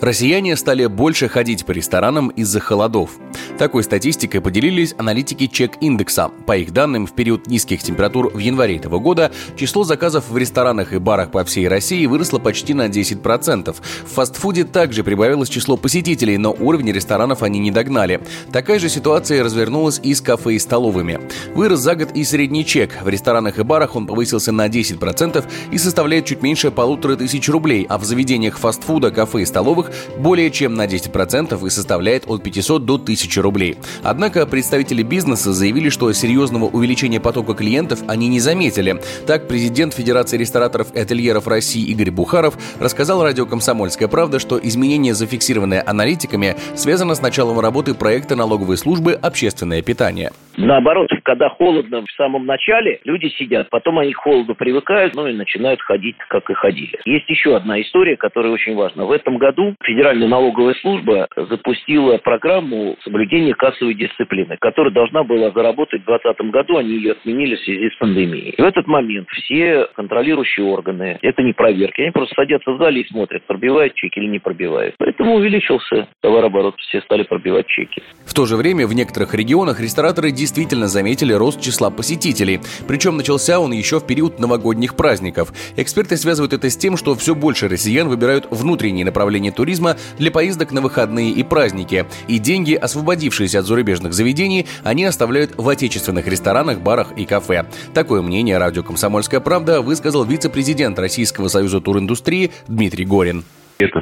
Россияне стали больше ходить по ресторанам из-за холодов. Такой статистикой поделились аналитики чек-индекса. По их данным, в период низких температур в январе этого года число заказов в ресторанах и барах по всей России выросло почти на 10%. В фастфуде также прибавилось число посетителей, но уровень ресторанов они не догнали. Такая же ситуация развернулась и с кафе и столовыми. Вырос за год и средний чек. В ресторанах и барах он повысился на 10% и составляет чуть меньше полутора тысяч рублей, а в заведениях фастфуда, кафе и столовых более чем на 10% и составляет от 500 до 1000 рублей. Однако представители бизнеса заявили, что серьезного увеличения потока клиентов они не заметили. Так, президент Федерации рестораторов и ательеров России Игорь Бухаров рассказал радио «Комсомольская правда», что изменение, зафиксированное аналитиками, связано с началом работы проекта налоговой службы «Общественное питание». Наоборот, когда холодно в самом начале, люди сидят, потом они к холоду привыкают, ну и начинают ходить, как и ходили. Есть еще одна история, которая очень важна. В этом году Федеральная налоговая служба запустила программу соблюдения кассовой дисциплины, которая должна была заработать в 2020 году, они ее отменили в связи с пандемией. И в этот момент все контролирующие органы, это не проверки, они просто садятся в зале и смотрят, пробивают чеки или не пробивают. Поэтому увеличился товарооборот, все стали пробивать чеки. В то же время в некоторых регионах рестораторы действительно действительно заметили рост числа посетителей. Причем начался он еще в период новогодних праздников. Эксперты связывают это с тем, что все больше россиян выбирают внутренние направления туризма для поездок на выходные и праздники. И деньги, освободившиеся от зарубежных заведений, они оставляют в отечественных ресторанах, барах и кафе. Такое мнение радио «Комсомольская правда» высказал вице-президент Российского союза туриндустрии Дмитрий Горин.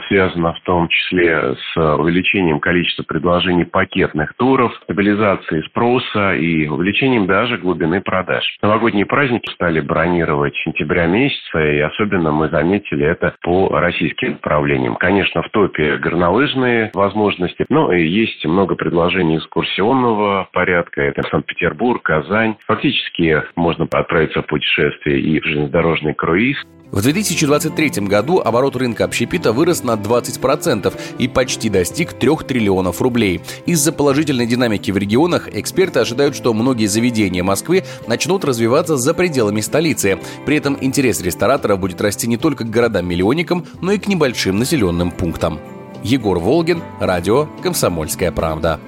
Связано в том числе с увеличением количества предложений пакетных туров, стабилизацией спроса и увеличением даже глубины продаж. Новогодние праздники стали бронировать сентября месяца, и особенно мы заметили это по российским направлениям. Конечно, в топе горнолыжные возможности, но и есть много предложений экскурсионного порядка. Это Санкт-Петербург, Казань. Фактически можно отправиться в путешествие и в железнодорожный круиз. В 2023 году оборот рынка общепита вырос на 20% и почти достиг 3 триллионов рублей. Из-за положительной динамики в регионах эксперты ожидают, что многие заведения Москвы начнут развиваться за пределами столицы. При этом интерес рестораторов будет расти не только к городам-миллионникам, но и к небольшим населенным пунктам. Егор Волгин, радио «Комсомольская правда».